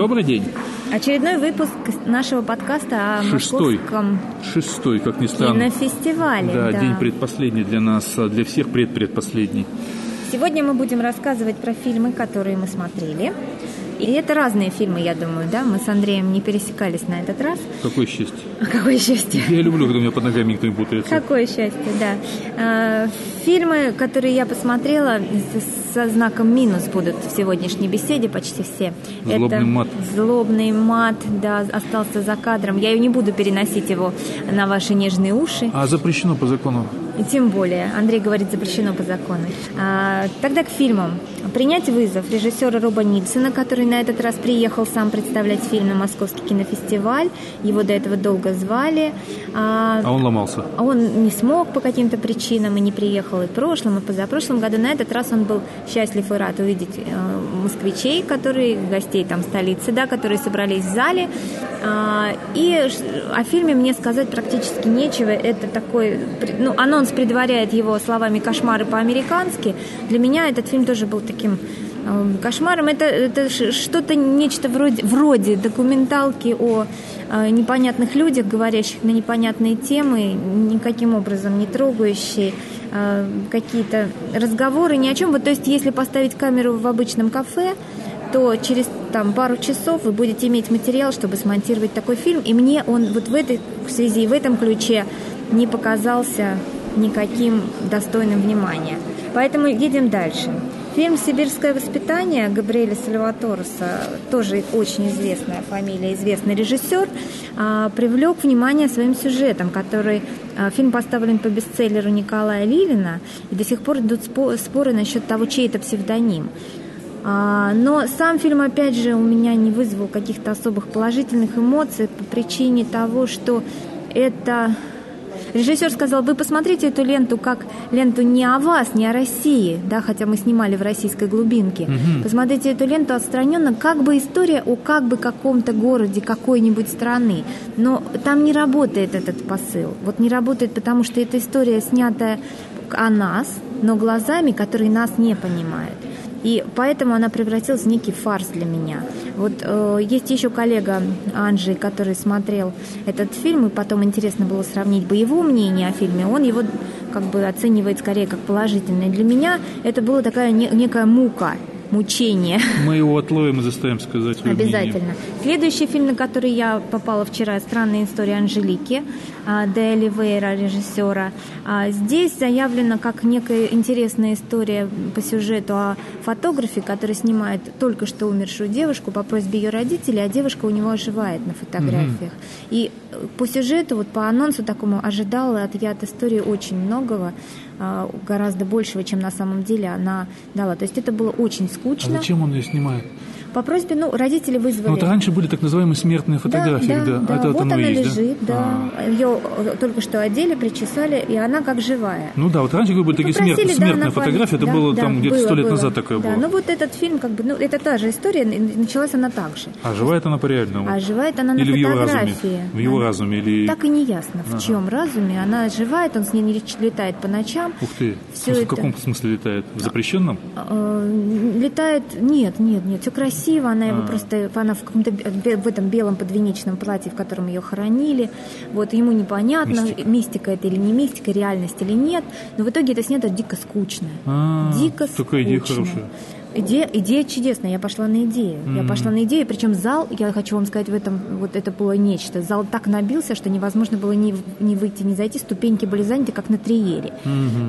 Добрый день. Очередной выпуск нашего подкаста о Шестой. московском Шестой, как ни странно. кинофестивале. Да, да. день предпоследний для нас, а для всех предпредпоследний. Сегодня мы будем рассказывать про фильмы, которые мы смотрели. И это разные фильмы, я думаю, да? Мы с Андреем не пересекались на этот раз. Какое счастье. Какое счастье. Я люблю, когда у меня под ногами никто не путается. Какое счастье, да. Фильмы, которые я посмотрела, со знаком минус будут в сегодняшней беседе почти все. Злобный Это мат. Злобный мат, да, остался за кадром. Я не буду переносить его на ваши нежные уши. А запрещено по закону. И Тем более, Андрей говорит, запрещено по закону. А, тогда к фильмам. «Принять вызов» режиссера Роба Нильсона, который на этот раз приехал сам представлять фильм на Московский кинофестиваль. Его до этого долго звали. А, А он ломался. а он не смог по каким-то причинам и не приехал и в прошлом, и позапрошлом году. На этот раз он был счастлив и рад увидеть э, москвичей, которые, гостей там столицы, да, которые собрались в зале. А, и о фильме мне сказать практически нечего. Это такой, ну, анонс предваряет его словами «кошмары по-американски». Для меня этот фильм тоже был таким кошмаром. Это, это что-то, нечто вроде, вроде документалки о э, непонятных людях, говорящих на непонятные темы, никаким образом не трогающие э, какие-то разговоры ни о чем. Вот, то есть, если поставить камеру в обычном кафе, то через там, пару часов вы будете иметь материал, чтобы смонтировать такой фильм. И мне он вот в этой связи, в этом ключе не показался никаким достойным внимания. Поэтому едем дальше. Фильм «Сибирское воспитание» Габриэля Сальватореса, тоже очень известная фамилия, известный режиссер, а, привлек внимание своим сюжетом, который а, фильм поставлен по бестселлеру Николая Лилина, и до сих пор идут спо- споры насчет того, чей это псевдоним. А, Но сам фильм, опять же, у меня не вызвал каких-то особых положительных эмоций по причине того, что это... Режиссер сказал, вы посмотрите эту ленту как ленту не о вас, не о России, да, хотя мы снимали в российской глубинке. Посмотрите эту ленту отстраненно, как бы история о как бы каком-то городе, какой-нибудь страны. Но там не работает этот посыл. Вот не работает, потому что эта история снятая о нас, но глазами, которые нас не понимают. И поэтому она превратилась в некий фарс для меня. Вот э, есть еще коллега Анджей, который смотрел этот фильм, и потом интересно было сравнить бы его мнение о фильме. Он его как бы оценивает скорее как положительное. Для меня это была такая не- некая мука, мучение. Мы его отловим и заставим сказать. Обязательно. Следующий фильм, на который я попала вчера, «Странная история Анжелики» а, де Оливейра, режиссера. А, Здесь заявлена как некая интересная история по сюжету о фотографе, который снимает только что умершую девушку по просьбе ее родителей, а девушка у него оживает на фотографиях. И э, по сюжету, вот по анонсу такому ожидала от я от истории очень многого, гораздо большего, чем на самом деле она дала. То есть это было очень А скучно. зачем он ее снимает? По просьбе, ну, родители вызвали. Ну, вот раньше были так называемые смертные фотографии, да, да. да, А это вот она есть, лежит, да? да. Ее э, только что одели, причесали, и она как живая. Ну да, вот раньше как бы такие смертные, да, смертные фотографии, это Да, было да, там где-то сто лет было. назад такое да, было. ну вот этот фильм, как бы, ну, это та же история, началась она так же. А живает она по-реальному? А оживает она на Или в его разуме? фотографии. В его Она- разуме или... Так и не ясно, в чем разуме. Она оживает, он с ней не летает по ночам. Ух ты, Всё в это- каком смысле летает? В запрещенном? Э, Летает, нет, нет, нет, все красиво, она А. его просто, она в каком-то в этом белом подвенечном платье, в котором ее хоронили, вот ему непонятно, Мистика. мистика, это или не мистика, реальность или нет, но в итоге это снято дико скучно, А, дико такая идея скучно. хорошая. Идея, идея чудесная, я пошла на идею. Я пошла на идею, причем зал, я хочу вам сказать, в этом вот это было нечто. Зал так набился, что невозможно было ни, ни выйти, ни зайти. Ступеньки были заняты, как на триере.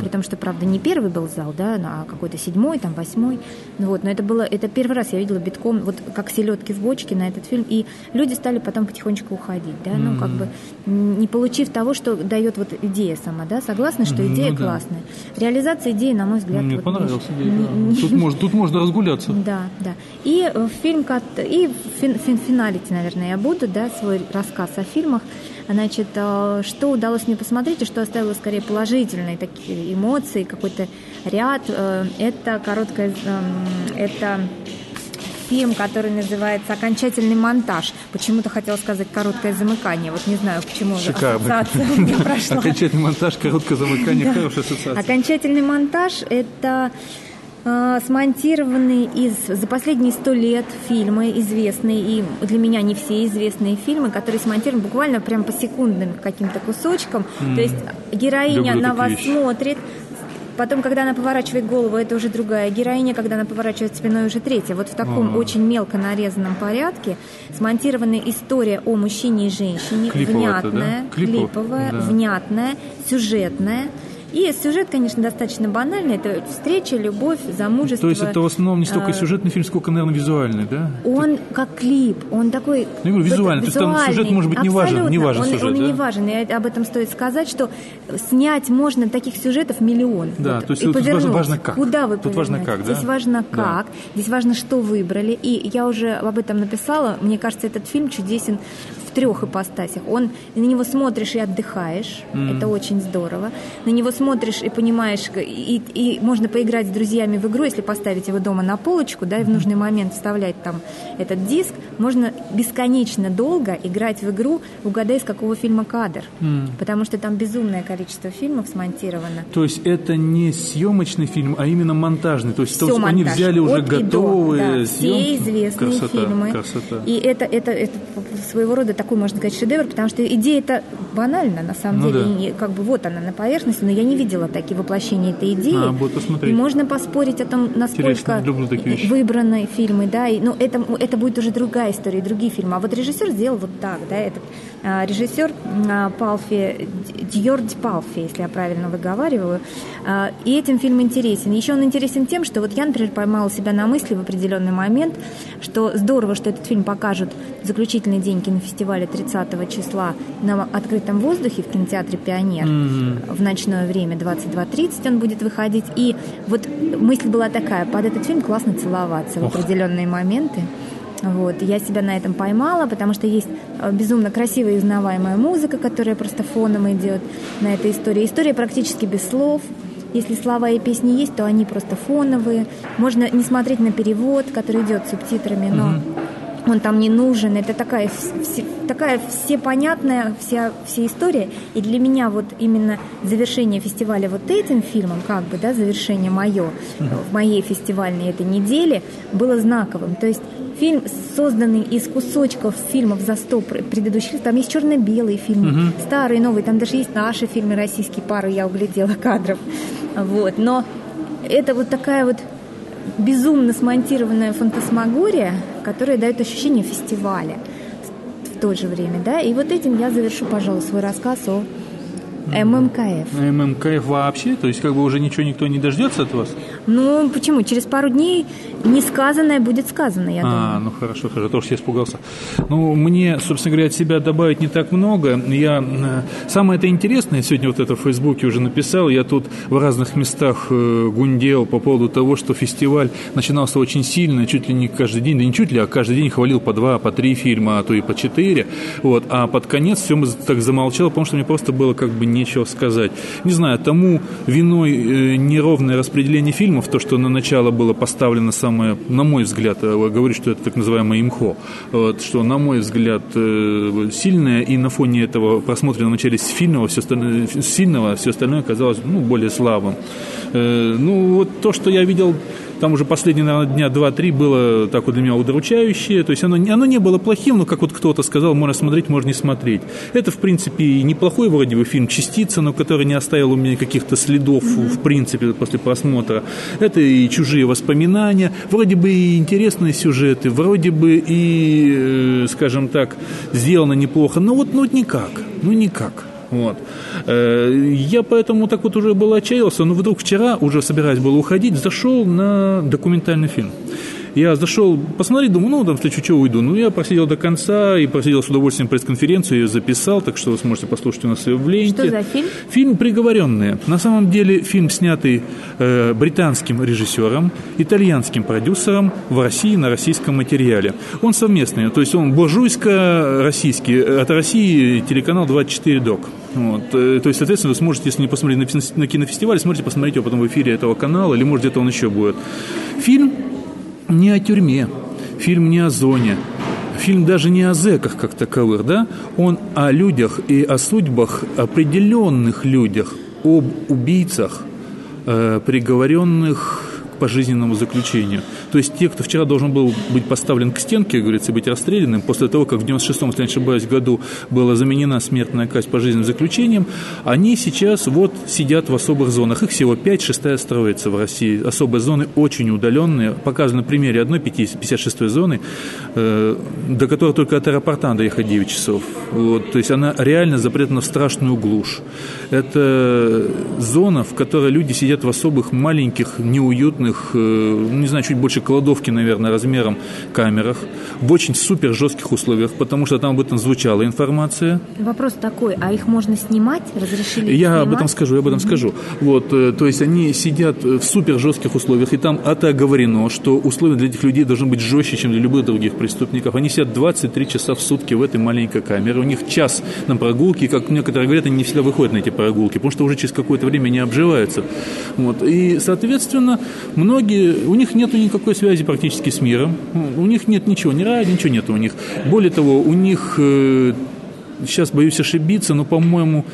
При том, что, правда, не первый был зал, да, а какой-то седьмой, там восьмой. Ну Вот, но это было, это первый раз я видела битком, вот как селедки в бочке на этот фильм. И люди стали потом потихонечку уходить, да, ну как бы не получив того, что дает вот идея сама, да. Согласна, что идея да. классная. Реализация идеи, на мой взгляд, мне вот понравилась не- идея. да. не- Тут, можно, тут можно разгуляться. да, да. И э, фильм, и в фин- фин- финалите, наверное, я буду, да, свой рассказ о фильмах. Значит, э, что удалось мне посмотреть и что оставило скорее положительные такие эмоции, какой-то ряд. э, Это короткая, эм, это фильм, который называется «Окончательный монтаж». Почему-то хотела сказать «короткое замыкание». Вот не знаю, почему Шикарно. ассоциация у меня прошла. Окончательный монтаж, короткое замыкание, хорошая ассоциация. Окончательный монтаж – это смонтированы из за последние сто лет фильмы известные, и для меня не все известные фильмы, которые смонтированы буквально прям по секундным каким-то кусочкам. Mm. То есть героиня Люблю на вас вещи. смотрит, Потом, когда она поворачивает голову, это уже другая героиня, когда она поворачивает спиной, уже третья. Вот в таком А. очень мелко нарезанном порядке смонтирована история о мужчине и женщине, Клиповая это, внятная, да? Клипов- клиповая, да. внятная, сюжетная. И сюжет, конечно, достаточно банальный. Это встреча, любовь, замужество. То есть это в основном не столько а, сюжетный фильм, сколько, наверное, визуальный, да? Он как клип, он такой... Ну, я говорю, визуальный, то есть там сюжет, визуальный, может быть, не важен, не важен он, сюжет, Он да? не важен, и об этом стоит сказать, что снять можно таких сюжетов миллион. Да, Вот, то есть и тут повернуть. важно как. Куда вы Тут важно как, да? Здесь важно Да. как, здесь важно, что выбрали. И я уже об этом написала. Мне кажется, этот фильм чудесен в трех ипостасях. Он, на него смотришь и отдыхаешь, это очень здорово. На него смотришь и понимаешь, и, и можно поиграть с друзьями в игру, если поставить его дома на полочку, да, и в нужный момент вставлять там этот диск, можно бесконечно долго играть в игру «Угадай, с какого фильма кадр», потому что там безумное количество фильмов смонтировано. То есть это не съемочный фильм, а именно монтажный. То есть то есть они монтаж. взяли уже От и до, готовые да, съемки. все известные красота, фильмы. Красота. И это, это, это своего рода такой, можно сказать, шедевр, потому что идея-то банальна, на самом Ну деле. да. Как бы вот она на поверхности, но я не видела такие воплощения этой идеи. А, буду посмотреть. И можно поспорить о том, насколько выбраны фильмы, да, и, ну, это, это будет уже другая история, другие фильмы. А вот режиссер сделал вот так, да, этот а, режиссер а, Палфи, Дьордь Палфи, если я правильно выговариваю, А, и этим фильм интересен. Еще он интересен тем, что вот я, например, поймала себя на мысли в определенный момент, что здорово, что этот фильм покажут заключительный день кинофестиваля 30 числа на открытом воздухе в кинотеатре «Пионер» в ночное время, 22.30 он будет выходить. И вот мысль была такая, под этот фильм классно целоваться в Ох. определенные моменты. Вот. Я себя на этом поймала, потому что есть э, безумно красивая и узнаваемая музыка, которая просто фоном идет на этой истории. История практически без слов. Если слова и песни есть, то они просто фоновые. Можно не смотреть на перевод, который идет с субтитрами, но он там не нужен. Это такая, вс- такая всепонятная вся, вся история. И для меня вот именно завершение фестиваля вот этим фильмом, как бы, да, завершение мое, в моей фестивальной этой неделе, было знаковым. То есть фильм, созданный из кусочков фильмов за сто пр- предыдущих, там есть черно-белые фильмы, старые, новые, там даже есть наши фильмы российские, пару я углядела кадров. Вот. Но это вот такая вот безумно смонтированная фантасмагория, которая дает ощущение фестиваля в то же время, да, и вот этим я завершу, пожалуй, свой рассказ о ММКФ. ММКФ вообще? То есть как бы уже ничего никто не дождется от вас? Ну, почему? Через пару дней несказанное будет сказано, я А, думаю. ну хорошо, хорошо, тоже я испугался. Ну, мне, собственно говоря, от себя добавить не так много. Я э, самое это интересное, сегодня вот это в Фейсбуке уже написал, я тут в разных местах э, гундел по поводу того, что фестиваль начинался очень сильно, чуть ли не каждый день, да не чуть ли, а каждый день хвалил по два, по три фильма, а то и по четыре. Вот, а под конец все так замолчало, потому что мне просто было как бы нечего сказать. Не знаю, тому виной э, неровное распределение фильмов, то, что на начало было поставлено самое, на мой взгляд, э, говорю, что это так называемое имхо, что, на мой взгляд, э, сильное, и на фоне этого просмотренного в начале сильного, все остальное, сильного, все остальное казалось ну, более слабым. Ну, вот то, что я видел там уже последние, наверное, дня два-три было так вот для меня удручающее. То есть оно, не- оно не было плохим, но, как вот кто-то сказал, можно смотреть, можно не смотреть. Это, в принципе, и неплохой вроде бы фильм «Частица», но который не оставил у меня каких-то следов, в принципе, после просмотра. Это и «Чужие воспоминания». Вроде бы и интересные сюжеты, вроде бы и, э, скажем так, сделано неплохо. Но вот, ну, вот никак. Ну, никак. Вот. Э, Я поэтому так вот уже был отчаялся, но вдруг вчера, уже собираясь было уходить, зашел на документальный фильм. Я зашел посмотреть, думаю, ну, там, в случае чего уйду. Ну, я просидел до конца и просидел с удовольствием пресс-конференцию, ее записал, так что вы сможете послушать у нас ее в ленте. Что за фильм? Фильм «Приговоренные». На самом деле фильм, снятый э, британским режиссером, итальянским продюсером в России на российском материале. Он совместный, то есть он буржуйско-российский. От России телеканал 24 ДОК. Вот. э, То есть, соответственно, вы сможете, если не посмотрели на кинофестивале, сможете посмотреть его потом в эфире этого канала, или, может, где-то он еще будет. Фильм не о тюрьме, фильм не о зоне, фильм даже не о зэках как таковых, да? Он о людях и о судьбах, определенных людях, об убийцах, э, приговоренных пожизненному заключению. То есть те, кто вчера должен был быть поставлен к стенке, говорится, быть расстрелянным, после того, как в 96-м, если не ошибаюсь, году была заменена смертная казнь пожизненным заключением, они сейчас вот сидят в особых зонах. Их всего 5, шестая строится в России. Особые зоны очень удаленные. Показано на примере одной 56-й зоны, э, до которой только от аэропорта доехать 9 часов. Вот, то есть она реально запрятана в страшную глушь. Это зона, в которой люди сидят в особых маленьких, неуютных, э, не знаю, чуть больше кладовки, наверное, размером камерах, в очень супер жестких условиях, потому что там об этом звучала информация. Вопрос такой, а их можно снимать? Разрешили Я снимать? об этом скажу, я об этом mm-hmm. скажу. Вот, э, то есть они сидят в супер жестких условиях, и там это оговорено, что условия для этих людей должны быть жестче, чем для любых других преступников. Они сидят 23 часа в сутки в этой маленькой камере, у них час на прогулке, как некоторые говорят, они не всегда выходят на эти прогулки, потому что уже через какое-то время не обживаются. Вот. И, соответственно, многие, у них нет никакой связи практически с миром, у них нет ничего, ни рая, ничего нет у них. Более того, у них, э, сейчас боюсь ошибиться, но, по-моему,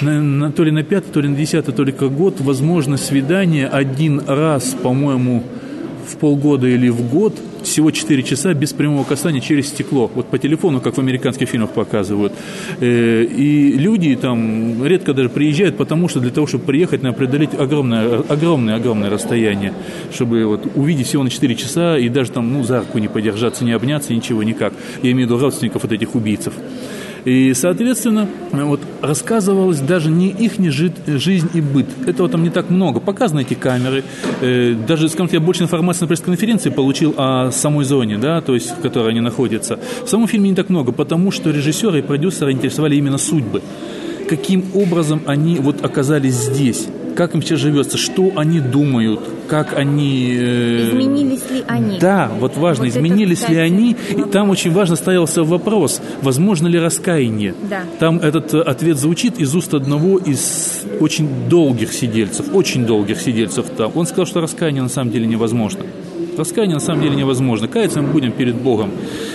на, на, то ли на пятый, то ли на десятый только год возможно свидание один раз, по-моему, в полгода или в год – всего 4 часа без прямого касания через стекло. Вот по телефону, как в американских фильмах показывают. Э, и люди там редко даже приезжают, потому что для того, чтобы приехать, надо преодолеть огромное, огромное, огромное расстояние, чтобы вот увидеть всего на 4 часа и даже там, ну, за руку не подержаться, не обняться, ничего никак. Я имею в виду родственников вот этих убийцев. И, соответственно, вот рассказывалось даже не их жизнь и быт. Этого там не так много. Показаны эти камеры. Э, даже, скажем, я больше информации на пресс-конференции получил о самой зоне, да, то есть в которой они находятся. В самом фильме не так много, потому что режиссеры и продюсеры интересовали именно судьбы. Каким образом они вот оказались здесь? Как им сейчас живется, что они думают, как они... Э... Изменились ли они? Да, вот важно, вот изменились это, ли они. И там очень важно стоялся вопрос, возможно ли раскаяние. Да. Там этот ответ звучит из уст одного из очень долгих сидельцев, очень долгих сидельцев там. Он сказал, что раскаяние на самом деле невозможно. Раскаяние на самом деле невозможно. Каяться мы будем перед Богом.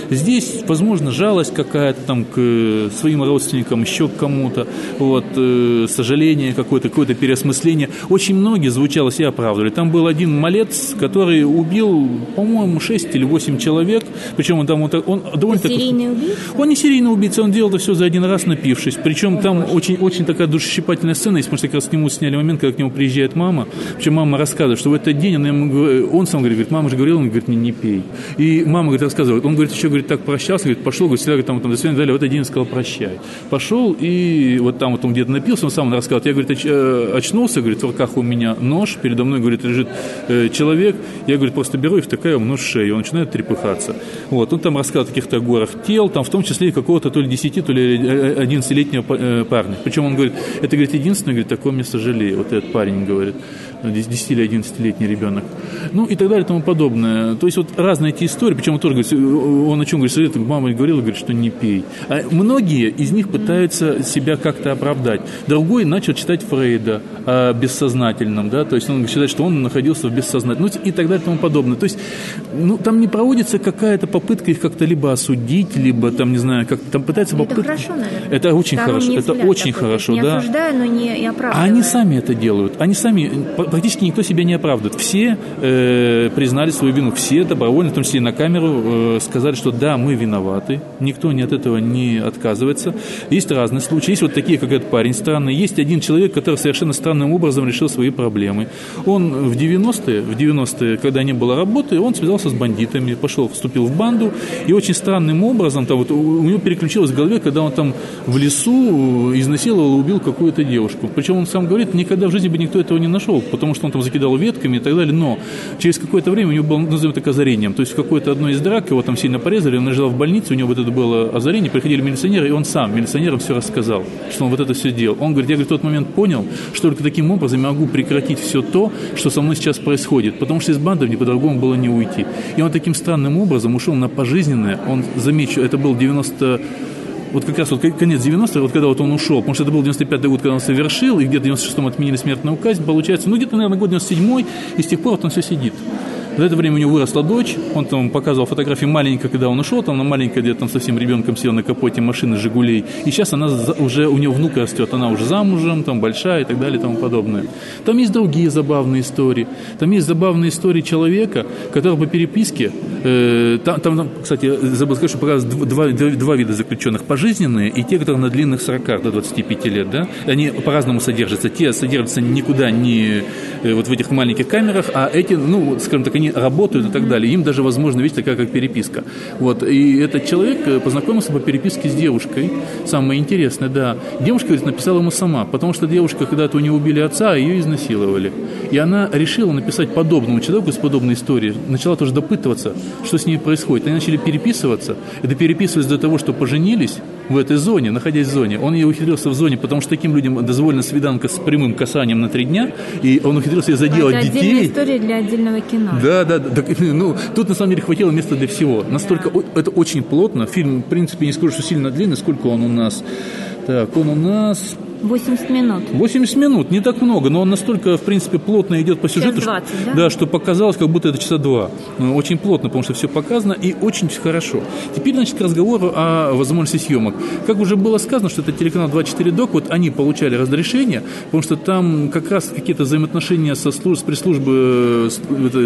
Здесь, возможно, жалость какая-то там к э, своим родственникам, еще к кому-то, вот, э, сожаление какое-то, какое-то переосмысление. Очень многие звучало себя оправдывали. Там был один малец, который убил, по-моему, 6 или 8 человек, причем он там вот, он довольно так... Серийный убийца? Он не серийный убийца, он делал это все за один раз, напившись. Причем О, там очень, очень такая душесчипательная сцена есть, потому что как раз к нему сняли момент, когда к нему приезжает мама. Причем мама рассказывает, что в этот день он, ему, он сам говорит, говорит, мама же говорила, он говорит, не, не пей. И мама говорит, рассказывает, он говорит, еще говорит, так прощался, говорит, пошел, говорит, всегда, говорит, там, там, до свидания, далее, в этот день сказал, прощай. Пошел, и вот там вот он где-то напился, он сам рассказал, я, говорит, оч, э, очнулся, говорит, в руках у меня нож, передо мной, говорит, лежит э, человек, я, говорит, просто беру и втыкаю ему нож в шею, он начинает трепыхаться. Вот, он там рассказал о каких-то горах тел, там, в том числе и какого-то то ли 10, то ли 11-летнего э, парня. Причем он говорит, это, говорит, единственное, говорит, такое мне сожалею, вот этот парень говорит. 10 или 11-летний ребенок. Ну и так далее и тому подобное. То есть вот разные эти истории, причем он тоже говорит, он о чем говорит, совет, мама говорила, говорит, что не пей. А многие из них пытаются себя как-то оправдать. Другой начал читать Фрейда о бессознательном, да, то есть он считает, что он находился в бессознательном, ну и так далее и тому подобное. То есть, ну, там не проводится какая-то попытка их как-то либо осудить, либо там, не знаю, как там пытается попытка... Это хорошо, наверное. Это очень хорошо, это очень такой. хорошо, не да. Осуждаю, но не оправдываю. А они сами это делают. Они сами практически никто себя не оправдывает. Все э, признали свою вину, все добровольно, в том числе и на камеру, э, сказали, что да, мы виноваты, никто не от этого не отказывается. Есть разные случаи, есть вот такие, как этот парень странный, есть один человек, который совершенно странным образом решил свои проблемы. Он в 90-е, в 90-е, когда не было работы, он связался с бандитами, пошел, вступил в банду, и очень странным образом, там, вот, у него переключилось в голове, когда он там в лесу изнасиловал и убил какую-то девушку. Причем он сам говорит, никогда в жизни бы никто этого не нашел, потому что он там закидал ветками и так далее, но через какое-то время у него было, назовем так, озарением. То есть в какой-то одной из драк его там сильно порезали, он лежал в больнице, у него вот это было озарение, приходили милиционеры, и он сам милиционерам все рассказал, что он вот это все делал. Он говорит, я говорит, в тот момент понял, что только таким образом я могу прекратить все то, что со мной сейчас происходит, потому что из банды мне по-другому было не уйти. И он таким странным образом ушел на пожизненное, он, замечу, это был 90 вот как раз вот конец 90-х, вот когда вот он ушел, потому что это был 95-й год, когда он совершил, и где-то в 96-м отменили смертную казнь, получается, ну где-то, наверное, год 97-й, и с тех пор вот он все сидит. В это время у него выросла дочь, он там показывал фотографии маленькой, когда он ушел, там на маленькой где-то там совсем ребенком сел на капоте машины «Жигулей», и сейчас она уже, у нее внука растет, она уже замужем, там большая и так далее и тому подобное. Там есть другие забавные истории. Там есть забавные истории человека, который по переписке, э, там, там, кстати, забыл сказать, что показывают два, два, два вида заключенных, пожизненные и те, которые на длинных сроках до 25 лет, да, они по-разному содержатся. Те содержатся никуда не э, вот в этих маленьких камерах, а эти, ну, скажем так, они работают и так далее. Им даже возможно, видите, такая как переписка. Вот, и этот человек э, познакомился по переписке с девушкой, самое интересное, да. Девушка, говорит, написала ему сама, потому что девушка когда-то у него убили отца, а ее изнасиловали. И она решила написать подобному человеку с подобной историей, начала тоже допытываться, что с ней происходит. Они начали переписываться, это переписывались до того, что поженились, в этой зоне, находясь в зоне. Он ее ухитрился в зоне, потому что таким людям дозволена свиданка с прямым касанием на три дня, и он ухитрился заделать это детей. Это история для отдельного кино. Да, да, да. Ну, тут на самом деле хватило места для всего. Настолько да. это очень плотно. Фильм, в принципе, не скажу, что сильно длинный. Сколько он у нас? Так, он у нас 80 минут. 80 минут, не так много, но он настолько, в принципе, плотно идет по сюжету, 20, что, да? да, что показалось, как будто это часа два. Ну, очень плотно, потому что все показано и очень хорошо. Теперь, значит, к разговору о возможности съемок. Как уже было сказано, что это телеканал 24 Док, вот они получали разрешение, потому что там как раз какие-то взаимоотношения со служб, с пресс-службы,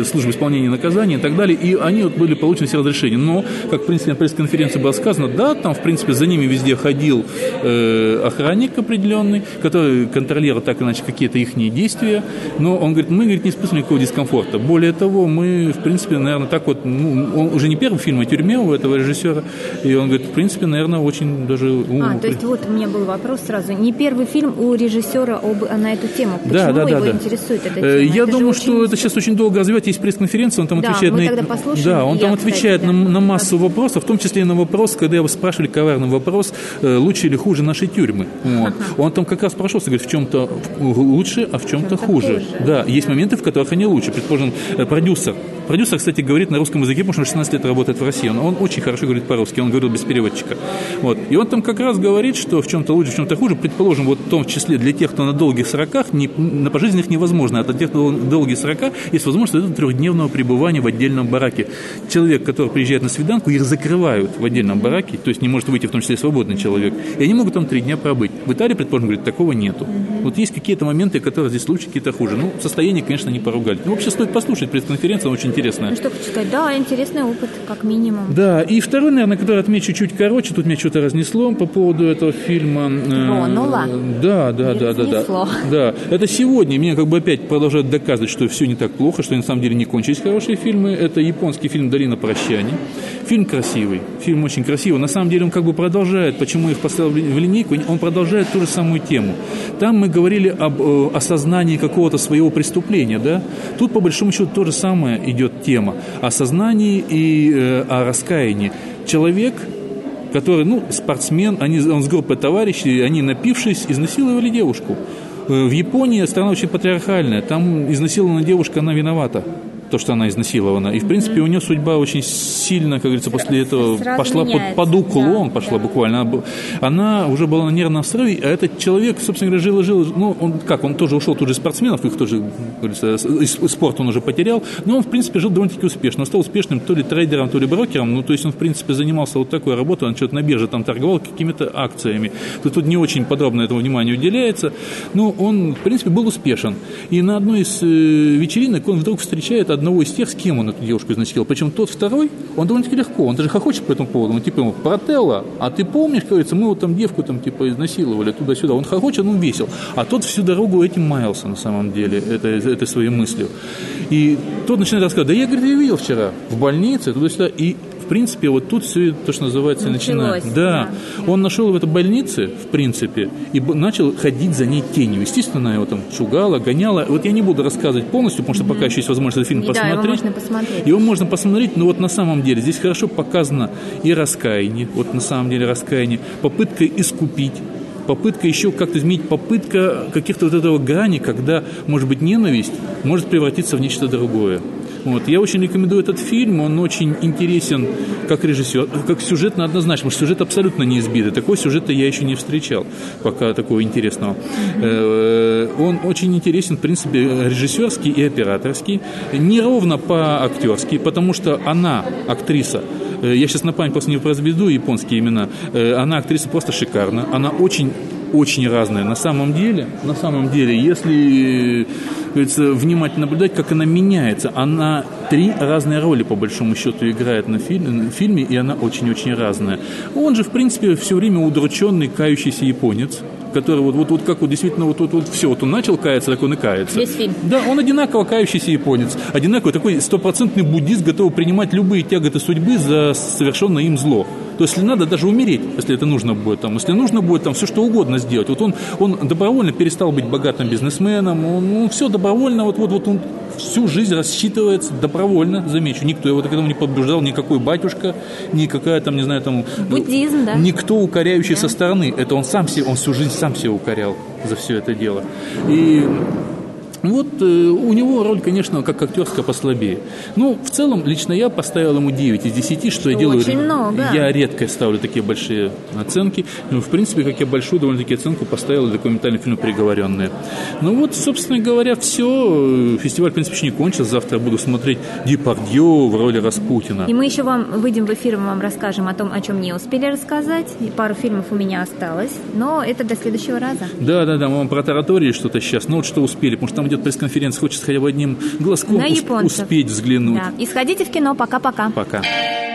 службы исполнения наказания и так далее, и они вот были получены все разрешения. Но, как, в принципе, на пресс-конференции было сказано, да, там, в принципе, за ними везде ходил э, охранник определенный, заключенный, который контролирует так или иначе какие-то их действия, но он говорит, мы говорит, не испытываем никакого дискомфорта. Более того, мы, в принципе, наверное, так вот, ну, он уже не первый фильм о тюрьме у этого режиссера, и он говорит, в принципе, наверное, очень даже... А, то есть вот у меня был вопрос сразу. Не первый фильм у режиссера об, на эту тему. Почему да, да, да, его да. интересует эта э, тема? Я это думаю, что очень... это сейчас очень долго развивать. Есть пресс-конференция, он там да, отвечает мы на... тогда послушаем. Да, он я, там кстати, отвечает да. на, на массу вопросов, в том числе и на вопрос, когда его спрашивали коварный вопрос, э, лучше или хуже нашей тюрьмы. Вот. Он там как раз прошелся, говорит, в чем-то лучше, а в чем-то хуже. хуже. Да, есть моменты, в которых они лучше. Предположим, э, продюсер. Продюсер, кстати, говорит на русском языке, потому что 16 лет работает в России. Он, он очень хорошо говорит по-русски, он говорил без переводчика. Вот. И он там как раз говорит, что в чем-то лучше, в чем-то хуже. Предположим, вот в том числе для тех, кто на долгих сроках, не, на пожизненных невозможно, а для тех, кто на долгие срока, есть возможность это трехдневного пребывания в отдельном бараке. Человек, который приезжает на свиданку, их закрывают в отдельном бараке, то есть не может выйти в том числе свободный человек, и они могут там три дня пробыть. В Италии, предположим, говорит, такого нету. Вот есть какие-то моменты, которые здесь лучше, какие-то хуже. Ну, состояние, конечно, не поругали. Ну, вообще стоит послушать пресс-конференция, очень интересная. Ну, что хочу сказать, да, интересный опыт, как минимум. Да, и второй, наверное, который отмечу чуть короче, тут меня что-то разнесло по поводу этого фильма. Тронула? Да, да, да, да, да. Да, это сегодня меня как бы опять продолжают доказывать, что все не так плохо, что на самом деле не кончились хорошие фильмы. Это японский фильм «Долина прощаний». Фильм красивый, фильм очень красивый. На самом деле он как бы продолжает, почему их поставил в линейку, он продолжает ту же самую тему. Там мы говорили об э, осознании какого-то своего преступления, да? Тут, по большому счету, то же самое идет тема. О и э, о раскаянии. Человек, который, ну, спортсмен, они, он с группой товарищей, они, напившись, изнасиловали девушку. Э, в Японии страна очень патриархальная, там изнасилованная девушка, она виновата то, что она изнасилована. И, в принципе, у нее судьба очень сильно, как говорится, после этого Сразу пошла под, под уклон, да, пошла да. буквально. Она, она уже была на нервном срыве, а этот человек, собственно говоря, жил и жил. Ну, он как, он тоже ушел тут же спортсменов, их тоже, говорится, из спорта он уже потерял, но он, в принципе, жил довольно-таки успешно. Он стал успешным то ли трейдером, то ли брокером, ну, то есть он, в принципе, занимался вот такой работой, он что-то на бирже там торговал какими-то акциями. Тут, тут не очень подробно этому вниманию уделяется, но он, в принципе, был успешен. И на одной из э, вечеринок он вдруг встречает одного из тех, с кем он эту девушку изнасиловал. Причем тот второй, он довольно-таки легко, он даже хохочет по этому поводу. Он типа ему, брателла, а ты помнишь, говорится, мы вот там девку там типа изнасиловали туда-сюда. Он хохочет, он весел. А тот всю дорогу этим маялся на самом деле, этой, этой своей мыслью. И тот начинает рассказывать, да я, говорит, ее видел вчера в больнице, туда-сюда. И принципе, вот тут все то, что называется, Началось, начинает. Да. да. Он нашел в этой больнице, в принципе, и начал ходить за ней тенью. Естественно, она его там шугала, гоняла. Вот я не буду рассказывать полностью, потому что пока еще есть возможность этот фильм И да, посмотреть. его можно посмотреть. Его можно посмотреть, но вот на самом деле здесь хорошо показано и раскаяние, вот на самом деле раскаяние, попытка искупить, попытка еще как-то изменить, попытка каких-то вот этого грани, когда, может быть, ненависть может превратиться в нечто другое. Вот. Я очень рекомендую этот фильм, он очень интересен как режиссер, как сюжетно однозначно, потому что сюжет абсолютно не избитый. Такой сюжета я еще не встречал пока такого интересного. Э, он очень интересен, в принципе, режиссерский и операторский. Не ровно по-актерски, потому что она, актриса, э, я сейчас на память просто не произведу японские имена, э, она актриса просто шикарна, она очень очень разная. На самом деле, на самом деле, если говорится, внимательно наблюдать, как она меняется, она три разные роли, по большому счету, играет на фильме, фильме и она очень-очень разная. Он же, в принципе, все время удрученный, кающийся японец, который вот, вот, вот как вот действительно вот, вот, вот все, вот он начал каяться, так он и кается. Весь фильм. Да, он одинаково кающийся японец, одинаковый такой стопроцентный буддист, готовый принимать любые тяготы судьбы за совершенное им зло. То есть, если надо даже умереть, если это нужно будет, там, если нужно будет там все что угодно сделать. Вот он, он добровольно перестал быть богатым бизнесменом, он, он все добровольно, вот, вот, вот он всю жизнь рассчитывается добровольно, замечу. Никто его к этому не подбуждал, никакой батюшка, никакая там, не знаю, там... Буддизм, да. Никто укоряющий да. со стороны. Это он сам себе, он всю жизнь сам себя укорял за все это дело. И вот э, у него роль, конечно, как актерская послабее. Ну, в целом, лично я поставил ему 9 из 10, что, что я делаю. Очень много. Я редко ставлю такие большие оценки. Но, в принципе, как я большую довольно-таки оценку поставил документальный фильм «Приговоренные». Ну вот, собственно говоря, все. Фестиваль, в принципе, еще не кончился. Завтра я буду смотреть Дипардье в роли Распутина. И мы еще вам выйдем в эфир, мы вам расскажем о том, о чем не успели рассказать. И пару фильмов у меня осталось. Но это до следующего раза. Да, да, да. Мы вам про таратории что-то сейчас. Ну вот что успели, потому что там идет пресс-конференция, хочется хотя бы одним глазком На успеть взглянуть. Да. И сходите в кино. Пока-пока. Пока. -пока. Пока.